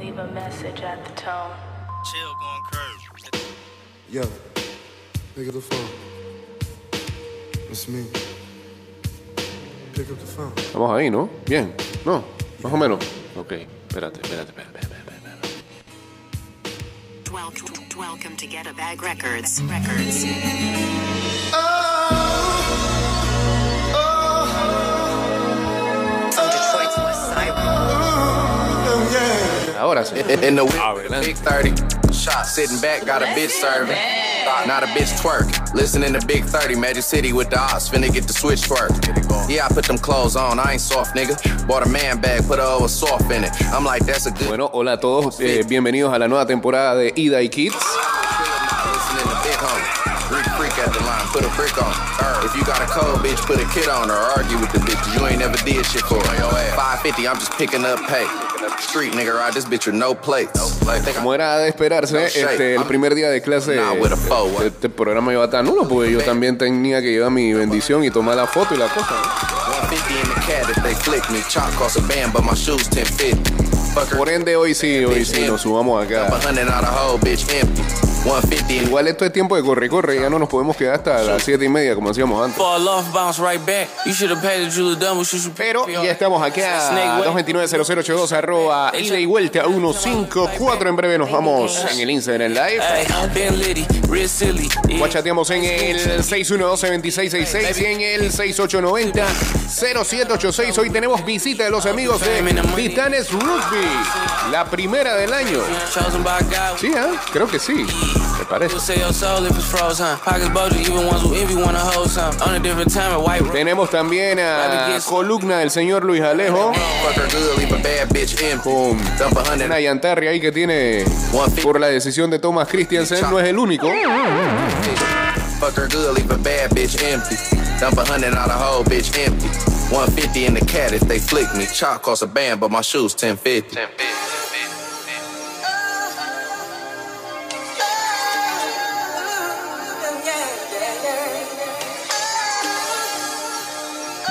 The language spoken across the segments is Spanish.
Leave a message at the tone. Chill, going curve. Yo, pick up the phone. It's me. Pick up the phone. Estamos ahí, ¿no? Bien. No, más o menos. Ok, espérate, espérate, espérate. espérate, espérate. Welcome, welcome to Get a Bag Records. Records. Ahora sí. In, in the whip, Adelante. big 30. Shot sitting back, got a bitch serving. Not a bitch twerk. Listening to Big 30, Magic City with the odds. Finna get the switch twerk. Yeah, I put them clothes on. I ain't soft, nigga. Bought a man bag, put a over soft in it. I'm like, that's a good. Bueno, hola a todos. eh, bienvenidos a la nueva temporada de Ida y Kids. Brick on. her. If you got a cold bitch, put a kid on her. Argue with the bitch, you ain't never did shit for her. 550, I'm just picking up pay. Street nigga ride this bitch with no plates. Como era de esperarse, este, el primer día de clase de este programa iba tan nulo, porque yo también tenía que llevar mi bendición y tomar la foto y la cosa. ¿no? 150 in the cat if they flick me. Chalk cost a band, but my shoes 1050. Fucker. Por ende, hoy sí, hoy sí nos subamos acá. Hundred out a whole bitch empty. 150 in Igual esto es tiempo de corre, corre, ya no nos podemos quedar hasta las siete y media como hacíamos antes. Pero ya estamos acá, 229-0082, arroba ida y vuelta 154. En breve nos vamos en el Instagram Live. Guachateamos en el 612-2666 y en el 6890-0786. Hoy tenemos visita de los amigos de Titanes Rugby, la primera del año. Sí, ¿eh? creo que sí, me parece. You'll say your soul if it's froze, huh? Pockets bulgy, even ones who envy wanna hold some. On a different time, a white room. Tenemos también a columna del señor Luis Alejo con Dump a hundred una Yantarri ahí que tiene por la decisión de Thomas Christiansen, no es el único. Fuck her good, leave a bad bitch empty. Dump a hundred out a whole bitch empty. 150 in the cat if they flick me. Chalk cost a band, but my shoes 1050.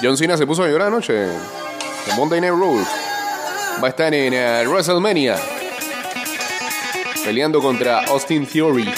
John Cena se puso a llorar anoche. En Monday Night Raw. Va a estar en eh, WrestleMania. Peleando contra Austin Theory.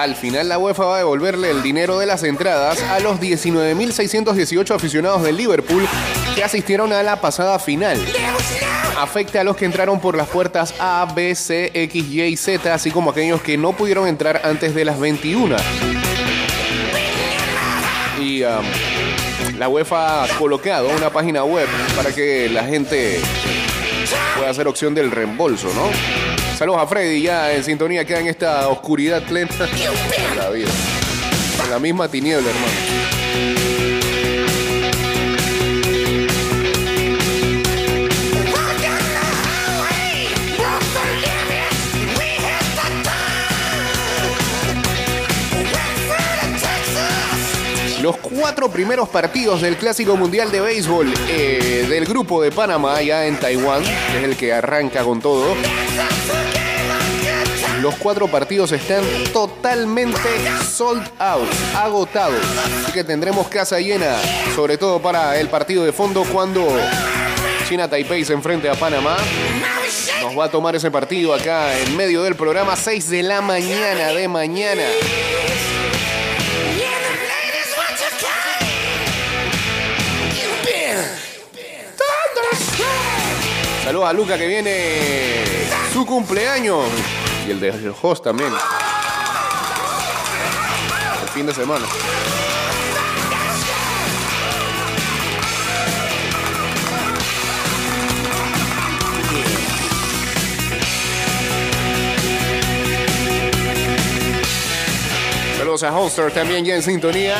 Al final la UEFA va a devolverle el dinero de las entradas a los 19.618 aficionados del Liverpool que asistieron a la pasada final. Afecta a los que entraron por las puertas A, B, C, X, Y y Z, así como aquellos que no pudieron entrar antes de las 21. Y um, la UEFA ha colocado una página web para que la gente pueda hacer opción del reembolso, ¿no? Saludos a Freddy, ya en sintonía queda en esta oscuridad plena la vida. En la misma tiniebla, hermano. Los cuatro primeros partidos del Clásico Mundial de Béisbol eh, del grupo de Panamá, ya en Taiwán, que es el que arranca con todo. Los cuatro partidos están totalmente sold out, agotados. Así que tendremos casa llena, sobre todo para el partido de fondo cuando China Taipei se enfrente a Panamá. Nos va a tomar ese partido acá en medio del programa, 6 de la mañana de mañana. Saludos a Luca que viene su cumpleaños el de host también. El fin de semana. Saludos a Holster también ya en sintonía.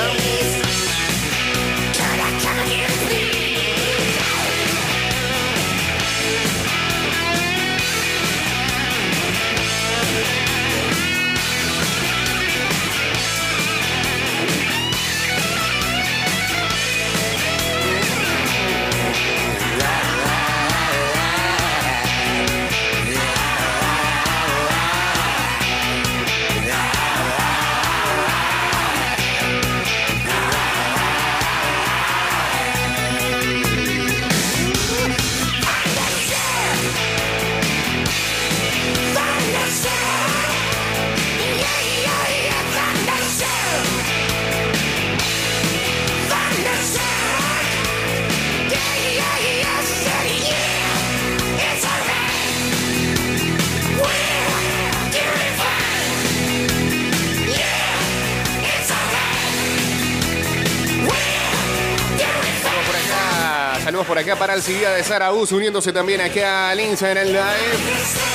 Para el Civia de Zarauz, uniéndose también acá al Instagram Live.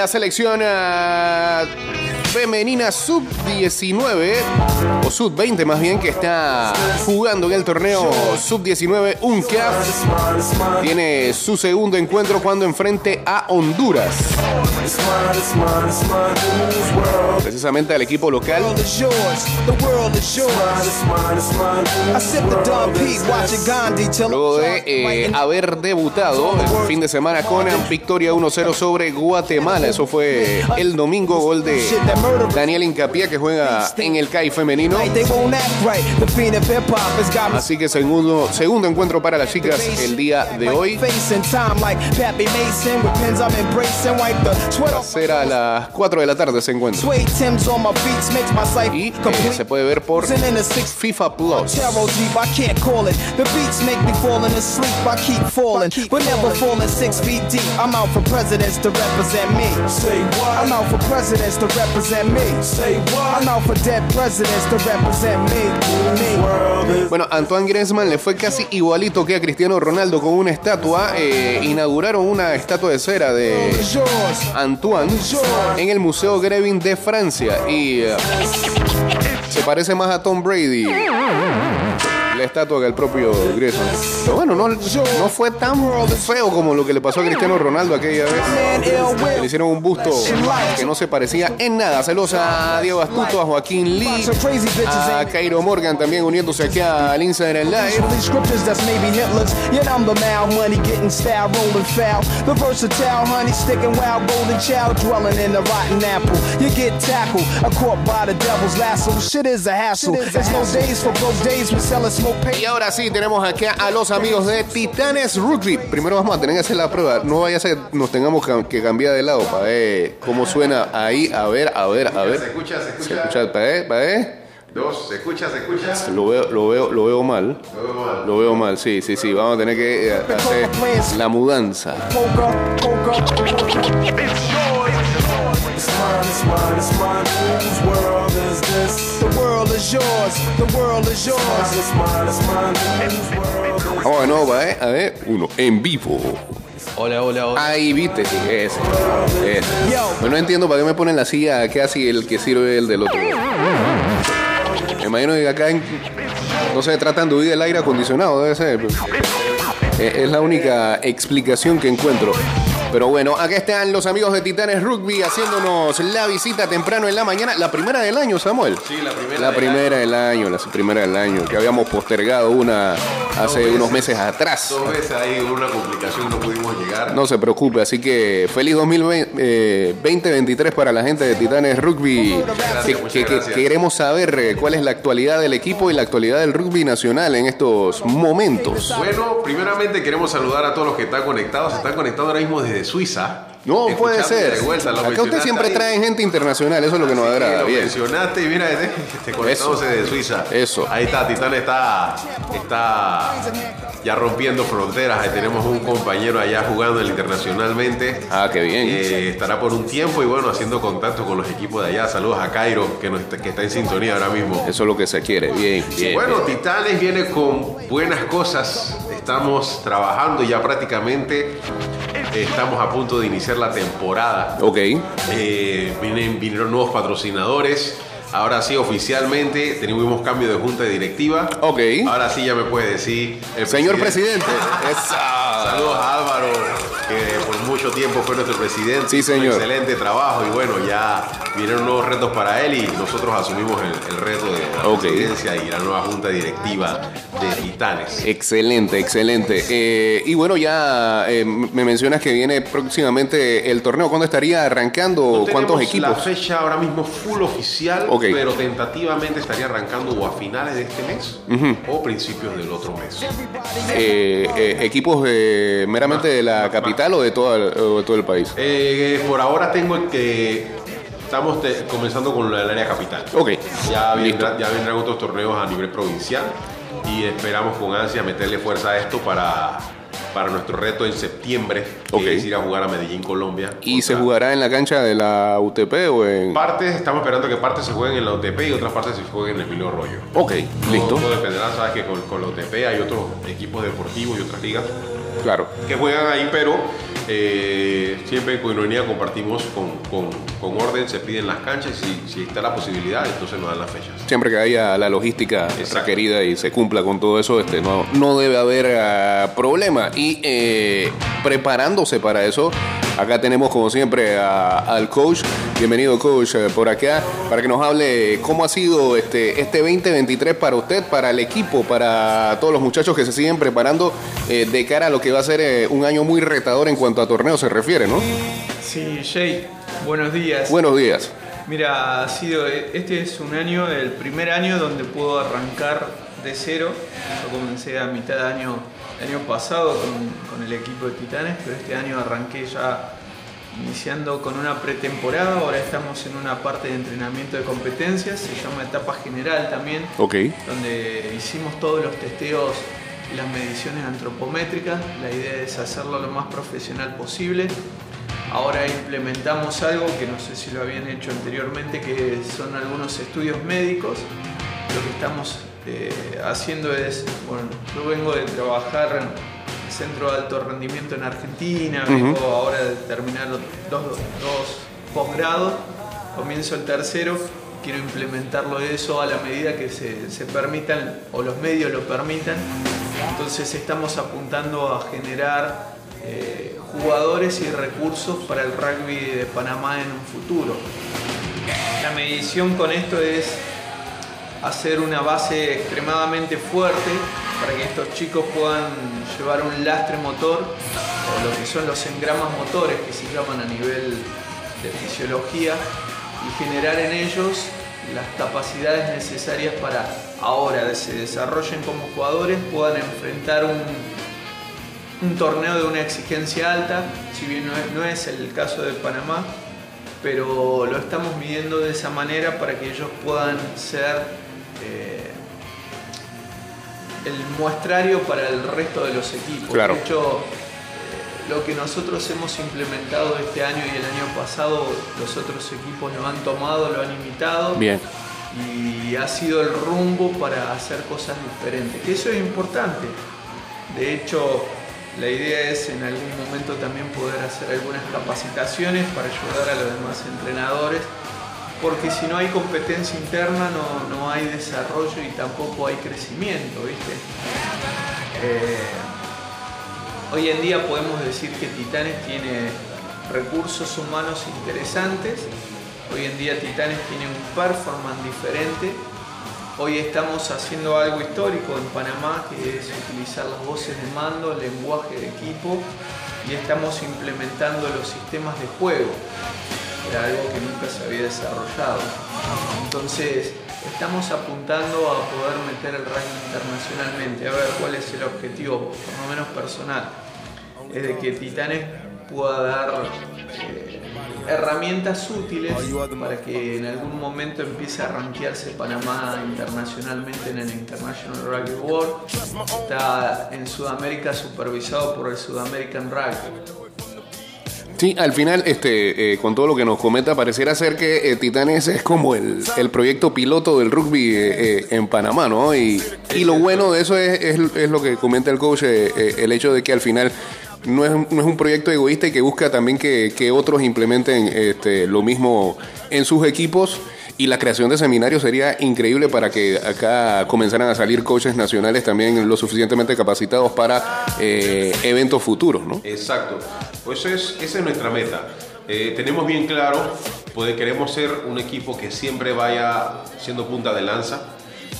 La selección ah, femenina sub-19 o sub-20 más bien que está jugando en el torneo sub-19 UNCAP tiene su segundo encuentro cuando enfrente a Honduras. Precisamente al equipo local. Luego de eh, haber debutado el fin de semana con victoria 1-0 sobre Guatemala. Eso fue el domingo, gol de Daniel Incapié que juega en el CAI femenino. Así que segundo, segundo encuentro para las chicas el día de hoy. facing time like Pappy Mason with pins I'm embracing. Wipe the sweat off. Será a las 4 de la tarde ese encuentro. Y eh, se puede ver por FIFA Plus. Tarot deep, I can't call it. The beats make me falling asleep. I keep falling, but never falling six feet deep. I'm out for presidents to represent me. I'm out for presidents to represent Bueno, Antoine Griezmann le fue casi igualito que a Cristiano Ronaldo con una estatua. Eh, inauguraron una estatua de cera de. Antoine en el Museo Grevin de Francia y eh, se parece más a Tom Brady la estatua que al propio Griezmann. Pero bueno, no, no fue tan feo como lo que le pasó a Cristiano Ronaldo aquella vez. Le hicieron un busto que no se parecía en nada. Saludos a Diego Astuto, a Joaquín Lee, a Cairo Morgan también uniéndose aquí al Instagram Live. These scriptures that's maybe Hitler's. Yet I'm the mal money getting style, rolling foul. The versatile honey sticking wild, golden child dwelling in the rotten apple. You get tackled, a caught by the devil's lasso. Shit is a hassle. There's no days for broke days. We selling smoke Y ahora sí, tenemos acá a los amigos de Titanes Rugby. Primero vamos a tener que hacer la prueba. No vaya a ser que nos tengamos que cambiar de lado para ver cómo suena ahí. A ver, a ver, a ver. Se escucha, se escucha. Se escucha, para ver, para ver. Dos, se escucha, se escucha. Lo veo, lo veo, lo veo mal. Lo veo mal, sí, sí, sí. Vamos a tener que eh, hacer la mudanza. Poker, poker, The world is yours. The world is yours. Vamos de nuevo, para ver, a ver. Uno, en vivo. Hola, hola, hola. Ahí viste, sí, ese. ese. Pero no entiendo para qué me ponen la silla que así el que sirve el del otro. Me imagino que acá en- no se tratan de huir del aire acondicionado, debe ser. Eh, Es la única explicación que encuentro. Pero bueno, acá están los amigos de Titanes Rugby haciéndonos la visita temprano en la mañana. La primera del año, Samuel. Sí, la primera. La del primera del año, la primera del año, que habíamos postergado una hace veces. unos meses atrás. Dos veces ahí una complicación no pudimos llegar. No se preocupe, así que feliz 2020, eh, 2023 para la gente de Titanes Rugby. Gracias, Que- queremos saber eh, cuál es la actualidad del equipo y la actualidad del rugby nacional en estos momentos. Bueno, primeramente queremos saludar a todos los que están conectados. Están conectados ahora mismo desde Suiza. No, puede ser. de vuelta, lo Acá usted siempre ahí. trae gente internacional, eso es lo que nos Sí, agrada. lo Bien. mencionaste y mira, este, este conectándose Eso. de Suiza. Eso. Ahí está, Titán está, está ya rompiendo fronteras. Ahí tenemos un compañero allá jugando internacionalmente. Ah, qué bien. Eh, estará por un tiempo y bueno, haciendo contacto con los equipos de allá. Saludos a Cairo, que, nos está, que está en sintonía ahora mismo. Eso es lo que se quiere. Bien, bien. Bueno, bien. Titanes viene con buenas cosas. Estamos trabajando ya prácticamente. Estamos a punto de iniciar la temporada. Ok. Eh, vienen, vinieron nuevos patrocinadores. Ahora sí, oficialmente tenemos cambio de junta directiva. Ok. Ahora sí ya me puede decir el Señor presidente. Esa. Saludos a Álvaro, que por mucho tiempo fue nuestro presidente. Sí, señor. Excelente trabajo y bueno, ya vinieron nuevos retos para él y nosotros asumimos el, el reto de la presidencia y la nueva junta directiva de Titanes. Excelente, excelente. Eh, y bueno, ya eh, me mencionas que viene próximamente el torneo. ¿Cuándo estaría arrancando? No ¿Cuántos tenemos La equipos? fecha ahora mismo full oficial, pero tentativamente estaría arrancando o a finales de este mes o principios del otro mes. Eh, ¿Equipos meramente de la capital o de, todo el, de todo el país? Eh, por ahora tengo que estamos te- comenzando con el área capital. Ok. Ya Listo. vendrán, ya vendrán otros torneos a nivel provincial y esperamos con ansia meterle fuerza a esto para, para nuestro reto en septiembre, que Ok. es ir a jugar a Medellín, Colombia. ¿Y se jugará en la cancha de la UTP o en...? Partes, estamos esperando que partes se jueguen en la UTP y otras partes se jueguen en el Emilio Arroyo. Ok, listo. Todo, todo dependerá, sabes que con, con la UTP hay otros equipos deportivos y otras ligas Claro. que juegan ahí, pero eh, siempre en Coinonia compartimos con, con- con orden, se piden las canchas y si, si está la posibilidad, entonces nos dan las fechas. Siempre que haya la logística requerida y se cumpla con todo eso, este, no, no debe haber ah, problema. Y eh, preparándose para eso, acá tenemos como siempre a- al coach. Bienvenido coach eh, por acá para que nos hable cómo ha sido este, este 2023 para usted, para el equipo, para todos los muchachos que se siguen preparando eh, de cara a lo que va a ser eh, un año muy retador en cuanto a torneos se refiere, ¿no? Sí, Jay, buenos días. Buenos días. Mira, ha sido, este es un año, el primer año donde puedo arrancar de cero. Yo comencé a mitad de año, el año pasado con, con el equipo de Titanes, pero este año arranqué ya iniciando con una pretemporada. Ahora estamos en una parte de entrenamiento de competencias, se llama etapa general también. Donde hicimos todos los testeos y las mediciones antropométricas. La idea es hacerlo lo más profesional posible. Ahora implementamos algo que no sé si lo habían hecho anteriormente, que son algunos estudios médicos. Lo que estamos eh, haciendo es, bueno, yo vengo de trabajar Centro de Alto Rendimiento en Argentina, vengo ahora de terminar dos, dos posgrados, comienzo el tercero, quiero implementarlo eso a la medida que se, se permitan o los medios lo permitan. Entonces estamos apuntando a generar eh, jugadores y recursos para el rugby de Panamá en un futuro. La medición con esto es hacer una base extremadamente fuerte para que estos chicos puedan llevar un lastre motor o lo que son los engramas motores que se llaman a nivel de fisiología y generar en ellos las capacidades necesarias para ahora que se desarrollen como jugadores puedan enfrentar un, torneo de una exigencia alta, si bien no es, no es el caso de Panamá, pero lo estamos midiendo de esa manera para que ellos puedan ser eh, el muestrario para el resto de los equipos. Claro. De hecho, eh, lo que nosotros hemos implementado este año y el año pasado, los otros equipos lo han tomado, lo han imitado Bien. y ha sido el rumbo para hacer cosas diferentes, que eso es importante. De hecho, la idea es en algún momento también poder hacer algunas capacitaciones para ayudar a los demás entrenadores, porque si no hay competencia interna no, no hay desarrollo y tampoco hay crecimiento, ¿viste? Eh, Hoy en día podemos decir que Titanes tiene recursos humanos interesantes. Hoy en día Titanes tiene un performance diferente. Hoy estamos haciendo algo histórico en Panamá, que es utilizar las voces de mando, el lenguaje de equipo y estamos implementando los sistemas de juego. Era algo que nunca se había desarrollado. Entonces, estamos apuntando a poder meter el ranking internacionalmente, a ver cuál es el objetivo, por lo menos personal, es de que Titanes pueda dar eh, herramientas útiles para que en algún momento empiece a rankearse Panamá internacionalmente en el International Rugby World. Está en Sudamérica supervisado por el Sudamerican Rugby. Sí, al final, este, eh, con todo lo que nos comenta, pareciera ser que eh, Titanes es como el, el proyecto piloto del rugby eh, eh, en Panamá, ¿no? Y, y lo bueno de eso es, es, es lo que comenta el coach, eh, el hecho de que al final no es, no es un proyecto egoísta y que busca también que, que otros implementen este, lo mismo en sus equipos. Y la creación de seminarios sería increíble para que acá comenzaran a salir coaches nacionales también lo suficientemente capacitados para eh, eventos futuros, ¿no? Exacto. Pues es, esa es nuestra meta. Eh, tenemos bien claro, pues queremos ser un equipo que siempre vaya siendo punta de lanza.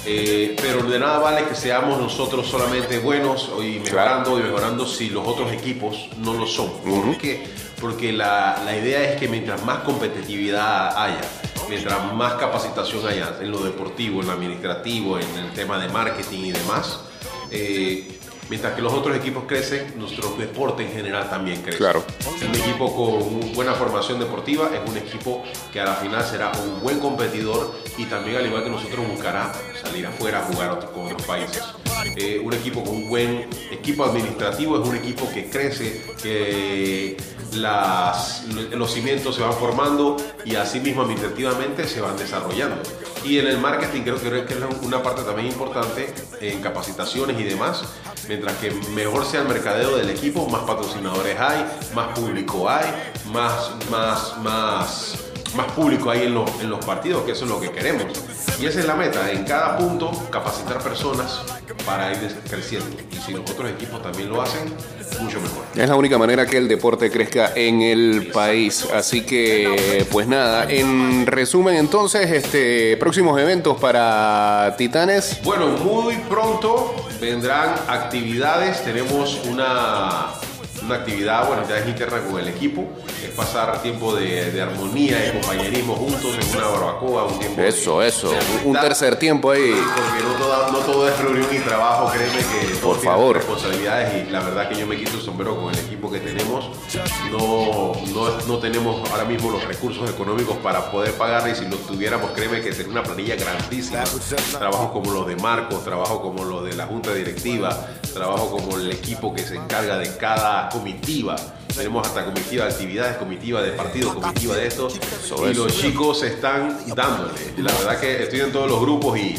eh, pero de nada vale que seamos nosotros solamente buenos y mejorando y mejorando si los otros equipos no lo son. ¿Por qué? Porque la, la idea es que mientras más competitividad haya, mientras más capacitación haya en lo deportivo, en lo administrativo, en el tema de marketing y demás, eh, mientras que los otros equipos crecen, nuestro deporte en general también crece. Claro. Un equipo con buena formación deportiva es un equipo que a la final será un buen competidor y también al igual que nosotros buscará salir afuera a jugar otro- con otros países. Eh, un equipo con un buen equipo administrativo es un equipo que crece, que las, los cimientos se van formando y así mismo administrativamente se van desarrollando. Y en el marketing creo que es una parte también importante en capacitaciones y demás. Mientras que mejor sea el mercadeo del equipo, más patrocinadores hay, más público hay, más, más, más, más público hay en los, en los partidos, que eso es lo que queremos. Y esa es la meta, en cada punto capacitar personas para ir creciendo. Y si los otros equipos también lo hacen, mucho mejor. Es la única manera que el deporte crezca en el país. Así que, pues nada, en resumen entonces, este próximos eventos para Titanes. Bueno, muy pronto vendrán actividades. Tenemos una, una actividad, bueno, ya es interna con el equipo. Es pasar tiempo de, de armonía y compañerismo juntos en una barbacoa, un tiempo. de- Eso, eso. de Un tercer tiempo ahí. Porque no, todo es reunión y trabajo, créeme que todos Por favor. responsabilidades y la verdad que yo me quito el sombrero con el equipo que tenemos. No, no, no tenemos ahora mismo los recursos económicos para poder pagarle y si los tuviéramos, créeme que sería una planilla grandísima. Trabajos como los de Marcos, trabajo como los de la junta directiva, trabajo como el equipo que se encarga de cada comitiva. Tenemos hasta comitiva de actividades, comitiva de partidos, comitiva de esto. y eso. los chicos están dándole. La verdad que estoy en todos los grupos y,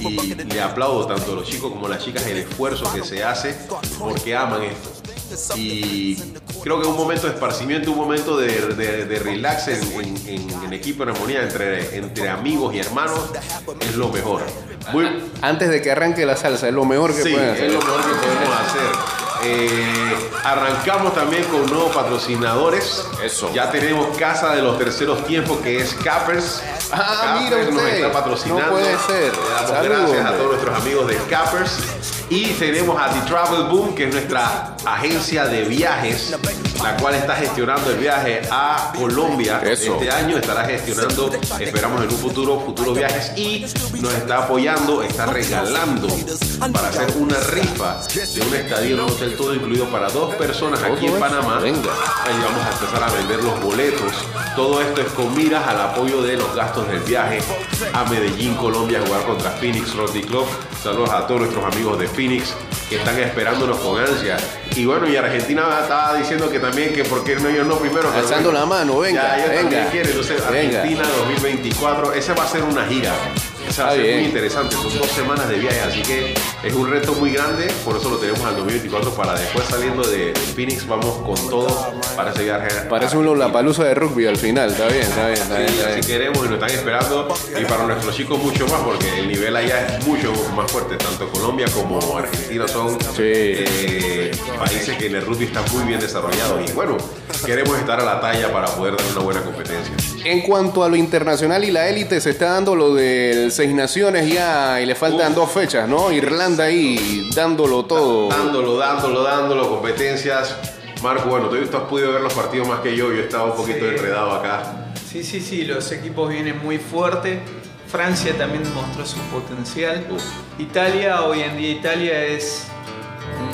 y le aplaudo tanto a los chicos como a las chicas el esfuerzo que se hace porque aman esto. Y creo que un momento de esparcimiento, un momento de, de- de relax en, en- en- en equipo, en armonía entre, entre amigos y hermanos, es lo mejor. Muy, Antes de que arranque la salsa, es lo mejor que Sí, pueden hacer. es lo mejor que podemos hacer. Eh, arrancamos también con nuevos patrocinadores. Eso. Ya tenemos Casa de los Terceros Tiempos, que es Cappers. Ah, mira nos usted. está patrocinando. No puede ser. Le damos Salud, gracias a todos nuestros amigos de Cappers. Y tenemos a The Travel Boom, que es nuestra agencia de viajes, la cual está gestionando el viaje a Colombia. Eso. Este año estará gestionando, esperamos en un futuro, futuros viajes y nos está apoyando, está regalando para hacer una rifa de un estadio en un hotel todo incluido para dos personas aquí en. Panamá. Venga. Ahí vamos a empezar a vender los boletos. Todo esto es con miras al apoyo de los gastos del viaje a Medellín, Colombia, a jugar contra Phoenix Rugby Club. Saludos a todos nuestros amigos de Phoenix que están esperándonos con ansia. Y bueno, y Argentina estaba diciendo que también que por qué no ellos no primero. Alzando la mano, venga, Ya, ellos venga. quieren. Entonces, Venga. Argentina 2024, esa va a ser una gira. Eso va a Está ser bien. muy interesante. Son dos semanas de viaje, así que es un reto muy grande. Por eso lo tenemos al 2024 para después saliendo de Phoenix, vamos con todo para ese viaje. Parece un Lollapalooza de rugby al final. Está bien, está bien, está bien. Sí, está así queremos y nos están esperando. Y para nuestros chicos mucho más, porque el nivel allá es mucho más fuerte. Tanto Colombia como Argentina son eh, países que en el rugby están muy bien desarrollados. Y bueno, queremos estar a la talla para poder dar una buena competencia. En cuanto a lo internacional y la élite, se está dando lo del Seis Naciones ya y le faltan dos fechas, ¿no? Irlanda ahí dándolo todo. Dándolo, dándolo, dándolo, competencias. Marco, bueno, tú, tú has podido ver los partidos más que yo. Yo estaba un poquito Sí. enredado acá. Sí, sí, sí, los equipos vienen muy fuerte. Francia también mostró su potencial. Italia, hoy en día Italia es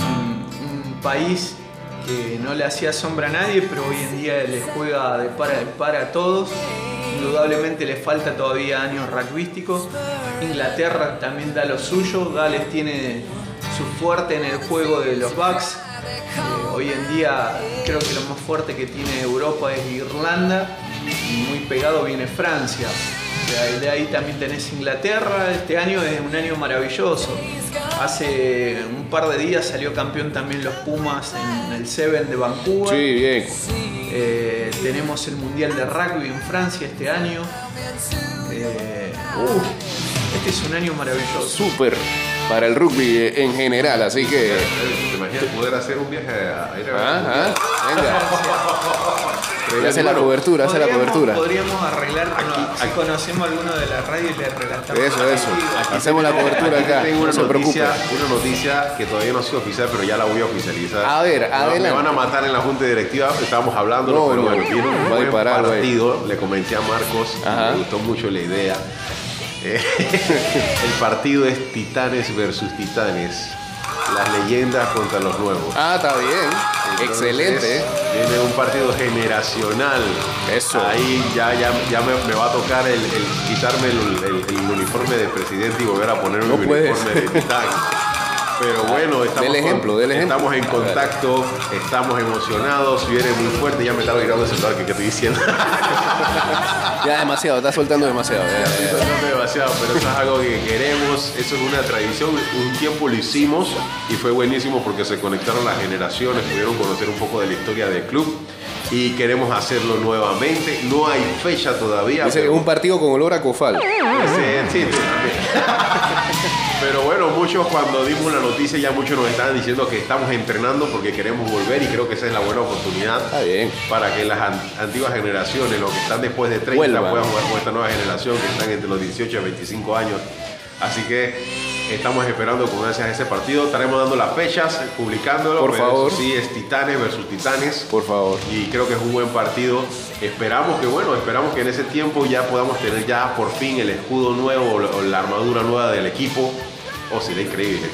un, un país que no le hacía sombra a nadie, pero hoy en día le juega de par a par a todos. Indudablemente le falta todavía años rugbyísticos. Inglaterra también da lo suyo. Gales tiene su fuerte en el juego de los backs. Eh, hoy en día creo que lo más fuerte que tiene Europa es Irlanda y muy pegado viene Francia. Sea, y de ahí también tenés Inglaterra. Este año es un año maravilloso. Hace un par de días salió campeón también los Pumas en el Seven de Vancouver. Sí, bien. Eh, tenemos el Mundial de Rugby en Francia este año. Eh, uh, este es un año maravilloso. Súper para el rugby en general, así que. ¿Te imaginas poder hacer un viaje a ir a ver? Ajá, venga. Hace la cobertura, hace la cobertura. Podríamos arreglar, si conocemos a alguno de la radio y le relatamos. Eso, eso. Hacemos la cobertura Aquí acá. Tengo No una se preocupe. noticia, una noticia que todavía no ha sido oficial, pero ya la voy a oficializar. A ver, va- adelante. Me van a matar en la junta directiva, estábamos hablando, No, pero no, bueno, un buen güey. partido. Le comenté a Marcos, Ajá. me gustó mucho la idea. Eh, el partido es Titanes versus Titanes. Las leyendas contra los nuevos. Ah, está bien. Excelente. Viene un partido generacional. Eso. Ahí ya, ya, ya me, me va a tocar el, el quitarme el, el- el uniforme de presidente y volver a ponerme No mi uniforme de titán. Pero bueno, estamos, Del ejemplo, con- del ejemplo. estamos en contacto, estamos emocionados, viene muy fuerte. Ya me estaba girando el celular que, que estoy diciendo. Ya demasiado, está soltando demasiado. ya. soltando demasiado, pero eso es algo que queremos, eso es una tradición. Un tiempo lo hicimos y fue buenísimo porque se conectaron las generaciones, pudieron conocer un poco de la historia del club y queremos hacerlo nuevamente. No hay fecha todavía. Dice pero- un partido con olor a cofal. Sí, sí. Pero bueno, muchos cuando dimos la noticia ya muchos nos estaban diciendo que estamos entrenando porque queremos volver y creo que esa es la buena oportunidad Está bien. para que las an- antiguas generaciones, los que están después de 30, Vuelvan. puedan jugar con esta nueva generación que están entre los 18 y 25 años. Así que estamos esperando con ansias ese partido. Estaremos dando las fechas, publicándolo. Por favor. Sí, es Titanes versus Titanes Por favor. y creo que es un buen partido. Esperamos que, bueno, esperamos que en ese tiempo ya podamos tener ya por fin el escudo nuevo o la- armadura nueva del equipo. Oh, sería increíble.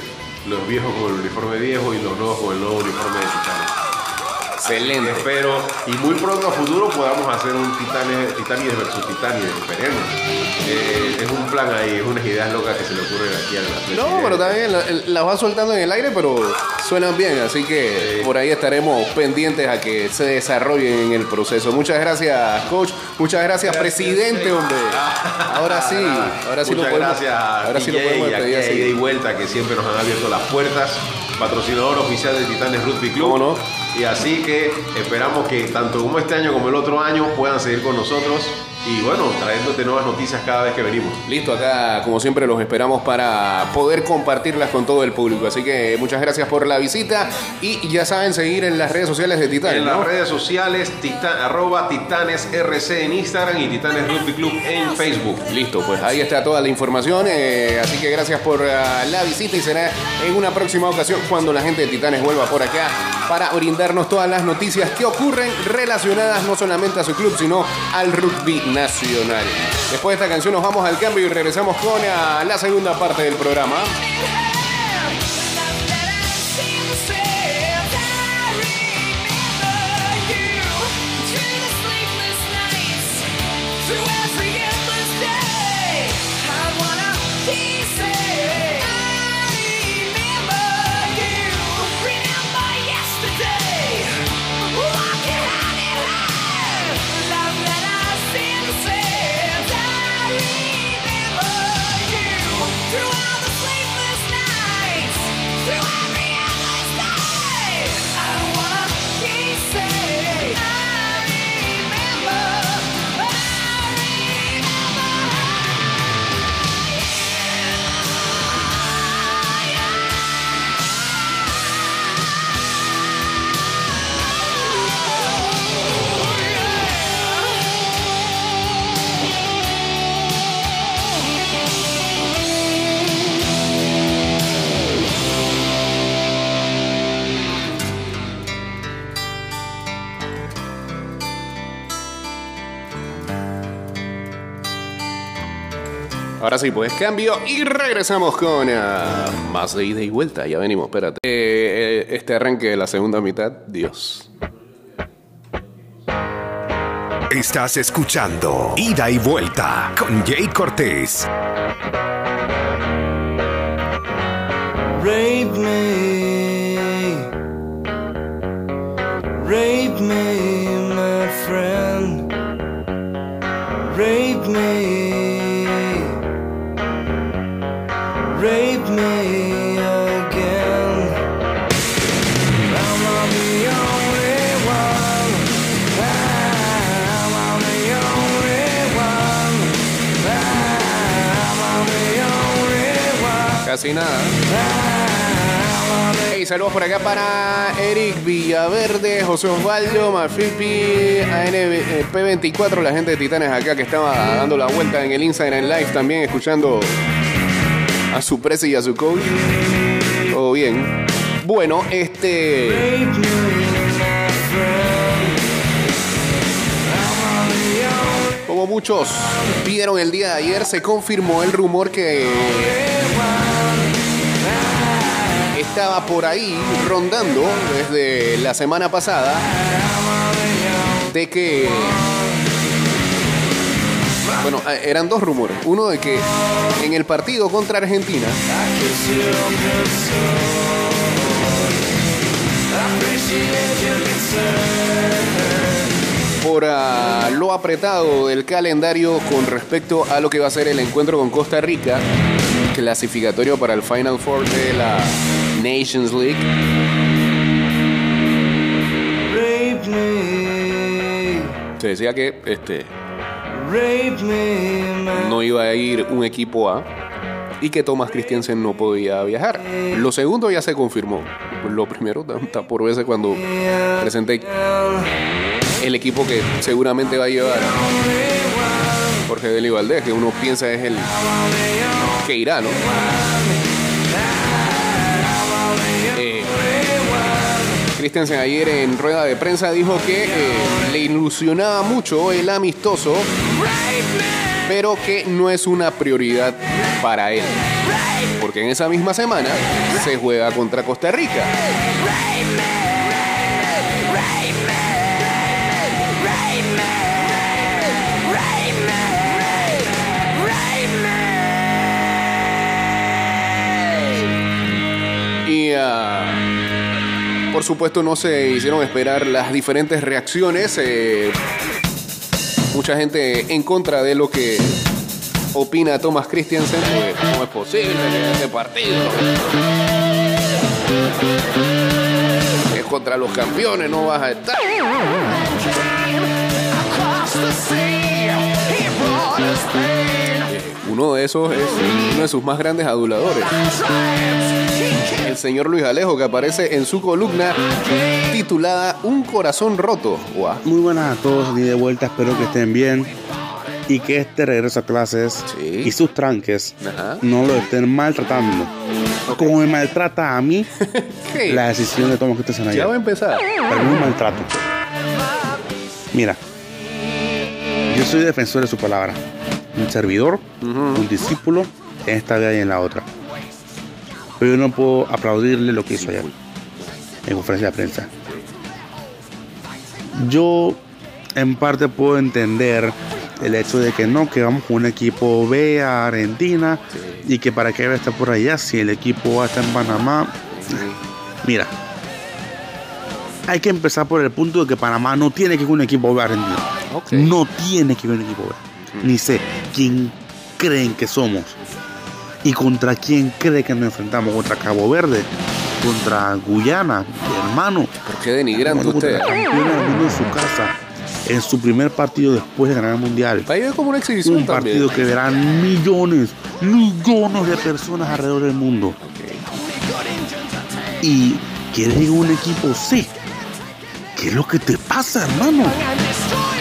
Los viejos con el uniforme viejo y los nuevos con el nuevo uniforme de Titanes. Excelente. Espero y muy pronto a futuro podamos hacer un Titanes, Titanes versus Titanes, esperemos. Eh, es un plan ahí, es unas ideas locas que se le ocurren aquí a la No, pero también la- las va soltando en el aire, pero suenan bien, así que por ahí estaremos pendientes a que se desarrollen en el proceso. Muchas gracias, coach. Muchas gracias, presidente, hombre. Ahora sí, ahora sí lo Muchas podemos. gracias ahora sí lo podemos y pedir y así. vuelta que siempre nos han abierto las puertas. Patrocinador oficial de Titanes Rugby Club. ¿Cómo no? Y así que esperamos que tanto como este año como el otro año puedan seguir con nosotros y bueno, trayéndote nuevas noticias cada vez que venimos. Listo, acá como siempre los esperamos para poder compartirlas con todo el público. Así que muchas gracias por la visita y ya saben seguir en las redes sociales de Titanes, En ¿no? las redes sociales, tita- arroba Titanes RC en Instagram y Titanes Rugby Club en Facebook. Listo, pues ahí está toda la información. eh, así que gracias por ah, la visita y será en una próxima ocasión cuando la gente de Titanes vuelva por acá para brindarnos todas las noticias que ocurren relacionadas no solamente a su club, sino al rugby nacional. Después de esta canción nos vamos al cambio y regresamos con ah, la segunda parte del programa. Ahora sí, pues cambio y regresamos con ah, más de ida y vuelta. Ya venimos, espérate. Eh, eh, este arranque de la segunda mitad, Dios. Estás escuchando Ida y Vuelta con Jay Cortés. Rape me, rape me, my friend. Rape me, Nada. Hey, saludos por acá para Eric Villaverde, José Osvaldo, Mafipi, ANP24, la gente de Titanes acá que estaba dando la vuelta en el Instagram Live también, escuchando a su presi y a su coach. Todo bien. Bueno, este. Como muchos vieron el día de ayer, se confirmó el rumor que estaba por ahí rondando desde la semana pasada de que bueno, eh, eran dos rumores. Uno de que en el partido contra Argentina por ah, lo apretado del calendario con respecto a lo que va a ser el encuentro con Costa Rica, clasificatorio para el Final Four de la Nations League. Se decía que este no iba a ir un equipo A y que Thomas Christiansen no podía viajar. Lo segundo ya se confirmó. Lo primero está por verse cuando presenté el equipo que seguramente va a llevar Jorge Deli Valdés, que uno piensa es el que irá, ¿no? Christensen ayer en rueda de prensa dijo que eh, le ilusionaba mucho el amistoso, pero que no es una prioridad para él. Porque en esa misma semana se juega contra Costa Rica. Y ah, por supuesto no se hicieron esperar las diferentes reacciones. eh, mucha gente en contra de lo que opina Thomas Christiansen. ¿Cómo es posible este partido es contra los campeones? No vas a estar. Uno de esos es uno de sus más grandes aduladores. El señor Luis Alejo, que aparece en su columna titulada Un corazón roto. Muy buenas a todos, ni de vuelta, espero que estén bien y que este regreso a clases y sus tranques Ajá. no lo estén maltratando. Como me maltrata a mí la decisión de Thomas Christensen Ya ayer. va a empezar. Pero no maltrato. Mira, yo soy defensor de su palabra. Un servidor, un discípulo en esta vida y en la otra. Pero yo no puedo aplaudirle lo que hizo ayer en conferencia de prensa. Yo en parte puedo entender el hecho de que no, que vamos con un equipo B a Argentina y que para qué va a estar por allá si el equipo A está en Panamá. Mira, hay que empezar por el punto de que Panamá no tiene que ir con un equipo B a Argentina. No tiene que ir con un equipo B. Ni sé quién creen que somos y contra quién cree que nos enfrentamos. Contra Cabo Verde, contra Guyana, hermano. ¿Por qué denigrante Contra usted? en su casa. En su primer partido después de ganar el mundial. como una exhibición Un también. partido que verán millones, millones de personas alrededor del mundo. Y quieres ir un equipo C. ¿Qué es lo que te pasa, hermano?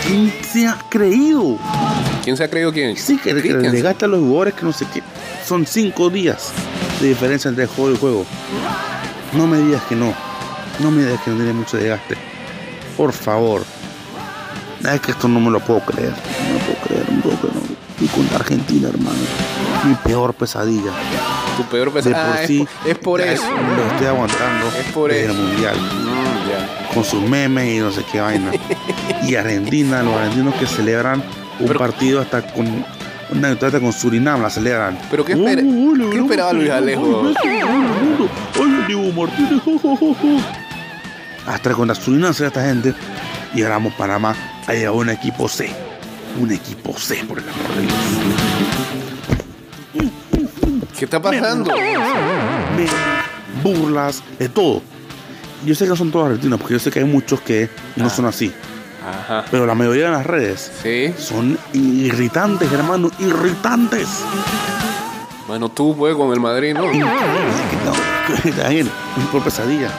¿Quién se ha creído? ¿Quién se ha creído quién? Sí, que, que le gasta a los jugadores que no sé qué. Son cinco días de diferencia entre juego y juego. No me digas que no. No me digas que no tiene mucho desgaste. Por favor. Es que esto no me lo puedo creer. No me lo puedo creer, no puedo creer. Y con Argentina, hermano. Mi peor pesadilla. Tu peor pesadilla. Ah, es sí. por- es por ya eso. Lo estoy aguantando. Es por desde eso. el mundial. Ya. Con sus memes y no sé qué vaina. y Argentina, los argentinos que celebran un partido hasta con. Una victoria con Surinam la celebran. Pero ¿qué, espera- ¿qué esperaba Luis Alejo? Ay, Diego Martínez. Hasta contra Surinam se esta gente. Y ahora vamos Panamá. Ha llegado un equipo C. Un equipo C, por el amor de Dios. ¿Qué está pasando? Burlas, de todo. Yo sé que no son todos argentinos, porque yo sé que hay muchos que no son así. Ajá. Pero la mayoría de las redes Sí. son irritantes, hermano, irritantes. Bueno, tú pues con el Madrid, ¿no? Daniel, por pesadilla.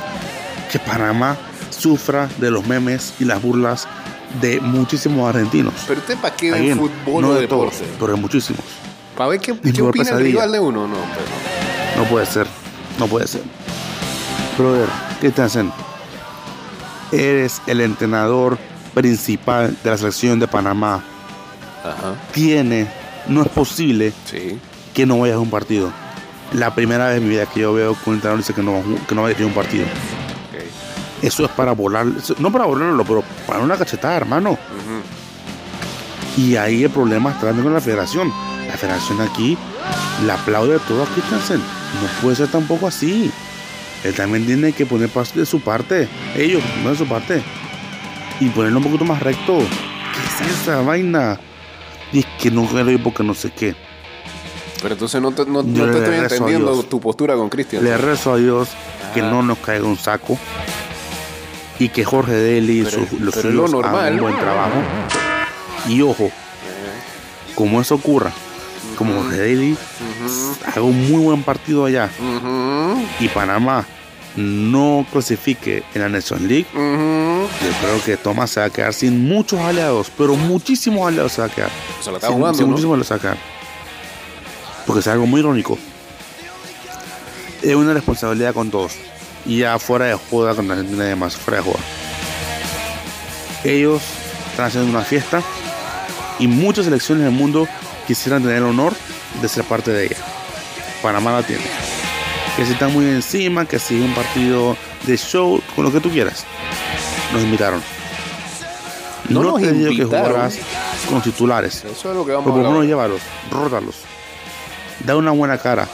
Que Panamá sufra de los memes y las burlas de muchísimos argentinos. Pero usted para qué Again, fútbol no o de deporte. todos, pero de muchísimos. Para ver qué, qué opina el pesadilla. rival de uno, no. Pero, No puede ser, no puede ser. Brother, ¿qué te hacen? Eres el entrenador principal de la selección de Panamá. Ajá. Tiene, no es posible Sí. que no vayas a un partido. La primera vez en mi vida que yo veo que un entrenador dice que no, que no vaya a ir a un partido. Eso es para volar, no para volarlo, pero para una cachetada, hermano. Y ahí el problema está también con la federación. La federación aquí la aplaude todo a Christensen. No puede ser tampoco así. Él también tiene que poner parte de su parte. Ellos poner su parte. Y ponerlo un poquito más recto. ¿Qué es esa vaina? Y es que no quiero ir porque no sé qué. Pero entonces no te, no, no te le estoy entendiendo Dios. tu postura con Cristian. Le rezo a Dios que no nos caiga un saco. Y que Jorge Deli y Pero- sus- los pero es lo suyos hagan un buen trabajo. Y ojo, como eso ocurra, como Jorge Deli haga un muy buen partido allá y Panamá no clasifique en la Nation League, yo creo que Thomas se va a quedar sin muchos aliados, pero muchísimos aliados se va a quedar. Se la está Sin- jugando, sin ¿no? muchísimos aliados se va a quedar. Porque es algo muy irónico. Es una responsabilidad con todos. Y ya fuera de joda con la Argentina y demás, fuera de joda. Ellos están haciendo una fiesta y muchas selecciones del mundo quisieran tener el honor de ser parte de ella. Panamá la tiene. Que si están muy encima, que si un partido de show, con lo que tú quieras. Nos invitaron. No nos te que jugarás con los titulares. Eso es lo que vamos Pero por a hablar. llévalos, rótalos. Da una buena cara.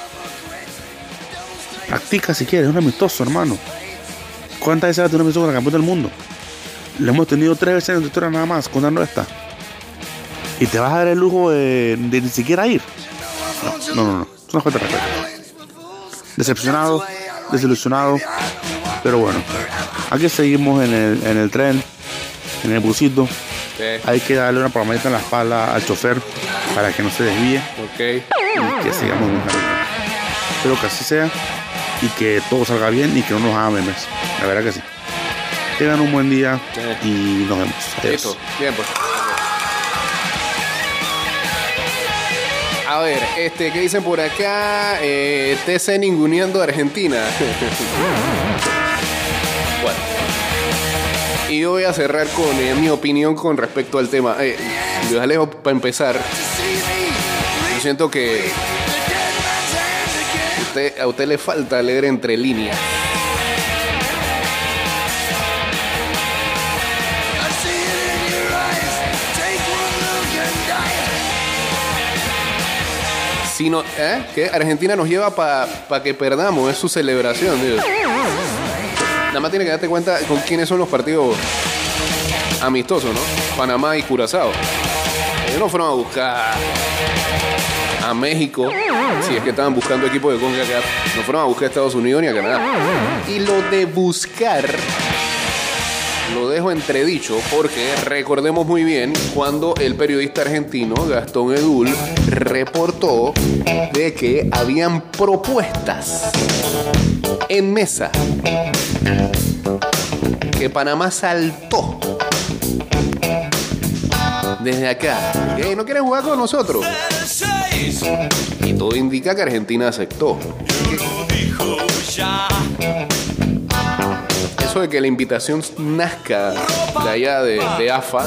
Practica si quieres, es un amistoso, hermano. ¿Cuántas veces has tenido un amistoso con la campeón del mundo? Lo hemos tenido tres veces en nuestra historia nada más, contando esta. Y te vas a dar el lujo de, de ni siquiera ir. No, no, no, no. Es una falta de respeto. Decepcionado, desilusionado. Pero bueno, aquí seguimos en el, en el tren, en el busito. Hay que darle una palmadita en la espalda al chofer para que no se desvíe ok. y que sigamos en. Espero que así sea y que todo salga bien y que no nos haga memes. La verdad que sí. Tengan un buen día y nos vemos. Adiós. Bien, pues. A ver, este, ¿qué dicen por acá? Eh, TC ninguneando Argentina. bueno. Y yo voy a cerrar con eh, mi opinión con respecto al tema. Eh, Luis Alejo, para empezar, yo siento que a usted le falta leer entre líneas. Si no, ¿eh? ¿Qué? Argentina nos lleva para que perdamos, es su celebración. tío. Nada más tiene que darte cuenta con quiénes son los partidos amistosos, ¿no? Panamá y Curazao. Ellos no fueron a buscar a México, si es que estaban buscando equipos de CONCACAF, no fueron a buscar a Estados Unidos ni a Canadá. Y lo de buscar lo dejo entredicho porque recordemos muy bien cuando el periodista argentino Gastón Edul reportó de que habían propuestas en mesa que Panamá saltó desde acá. No quieren jugar con nosotros. Y todo indica que Argentina aceptó. De que la invitación nazca de allá de, AFA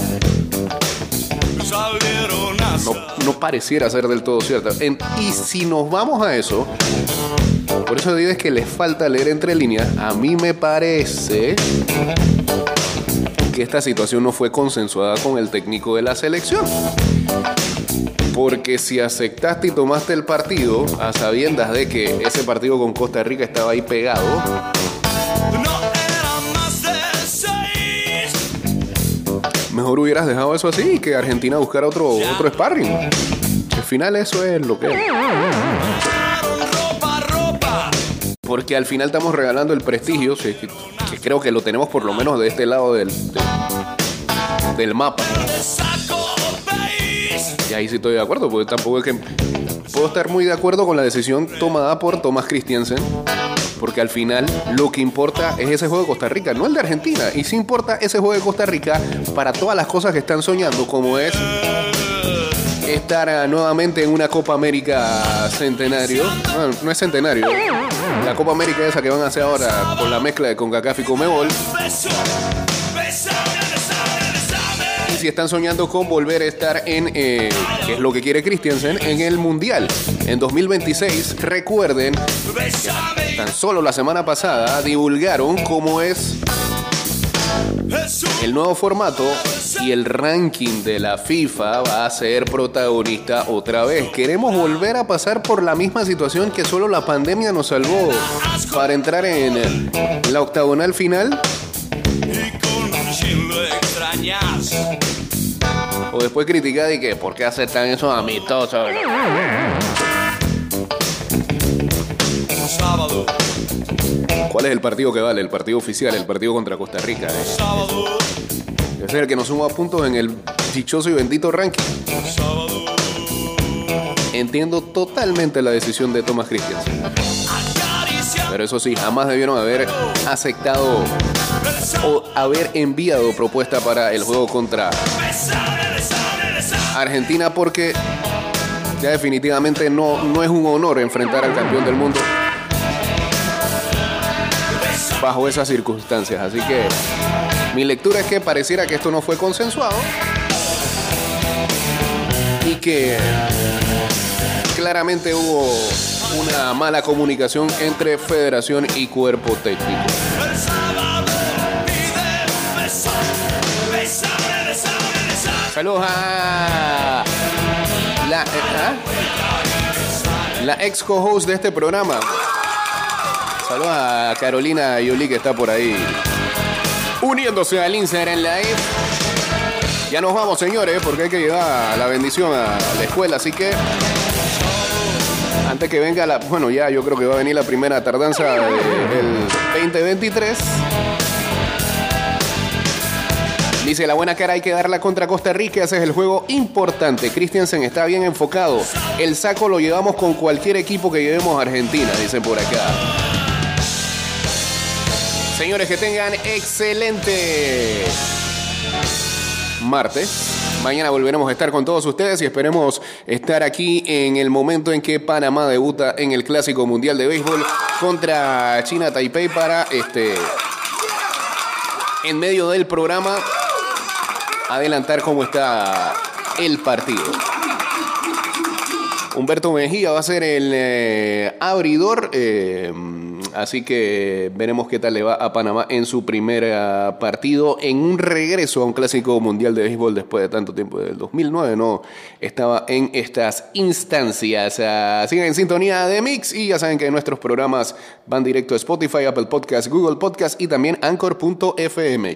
no, pareciera ser del todo cierta. Y si nos vamos a eso, por eso digo es que les falta leer entre líneas. A mí me parece que esta situación no fue consensuada con el técnico de la selección. Porque si aceptaste y tomaste el partido a sabiendas de que ese partido con Costa Rica estaba ahí pegado, mejor hubieras dejado eso así y que Argentina buscara otro, otro sparring. Al final eso es lo que es. Porque al final estamos regalando el prestigio, que creo que lo tenemos por lo menos de este lado del, del, del mapa. Y ahí sí estoy de acuerdo, porque tampoco es que puedo estar muy de acuerdo con la decisión tomada por Thomas Christiansen. Porque al final lo que importa es ese juego de Costa Rica, no el de Argentina. Y sí importa ese juego de Costa Rica para todas las cosas que están soñando, como es estar ah, nuevamente en una Copa América centenario. No, no es centenario. La Copa América esa que van a hacer ahora con la mezcla de CONCACAF y Comebol. Y si están soñando con volver a estar en, eh, que es lo que quiere Christiansen, en el Mundial en 2026, recuerden, que tan solo la semana pasada divulgaron cómo es el nuevo formato y el ranking de la FIFA va a ser protagonista otra vez. Queremos volver a pasar por la misma situación que solo la pandemia nos salvó para entrar en la octagonal final. O después criticar y que por qué aceptan esos amistosos. ¿Cuál es el partido que vale? El partido oficial, el partido contra Costa Rica. eh. Ese es el que nos suma puntos en el dichoso y bendito ranking. Entiendo totalmente la decisión de Thomas Christiansen. Pero eso sí, jamás debieron haber aceptado o haber enviado propuesta para el juego contra Argentina porque ya definitivamente no, no es un honor enfrentar al campeón del mundo bajo esas circunstancias. Así que mi lectura es que pareciera que esto no fue consensuado y que claramente hubo una mala comunicación entre federación y cuerpo técnico. Saludos a la, eh, ¿ah? la ex co-host de este programa. Saludos a Carolina Yuli que está por ahí uniéndose al Instagram Live. Ya nos vamos, señores, porque hay que llevar la bendición a la escuela, así que antes que venga la, bueno, ya yo creo que va a venir la primera tardanza de- del 2023. Dice la buena cara hay que darla contra Costa Rica, ese es el juego importante. Christiansen está bien enfocado. El saco lo llevamos con cualquier equipo que llevemos a Argentina, dicen por acá. Señores, que tengan excelente martes. Mañana volveremos a estar con todos ustedes y esperemos estar aquí en el momento en que Panamá debuta en el Clásico Mundial de Béisbol contra China Taipei para este en medio del programa adelantar cómo está el partido. Humberto Mejía va a ser el eh, abridor, eh, así que veremos qué tal le va a Panamá en su primer eh, partido en un regreso a un clásico mundial de béisbol después de tanto tiempo, del 2009, no estaba en estas instancias. Ah, sigan en sintonía de Mix y ya saben que nuestros programas van directo a Spotify, Apple Podcast, Google Podcast y también Anchor.fm.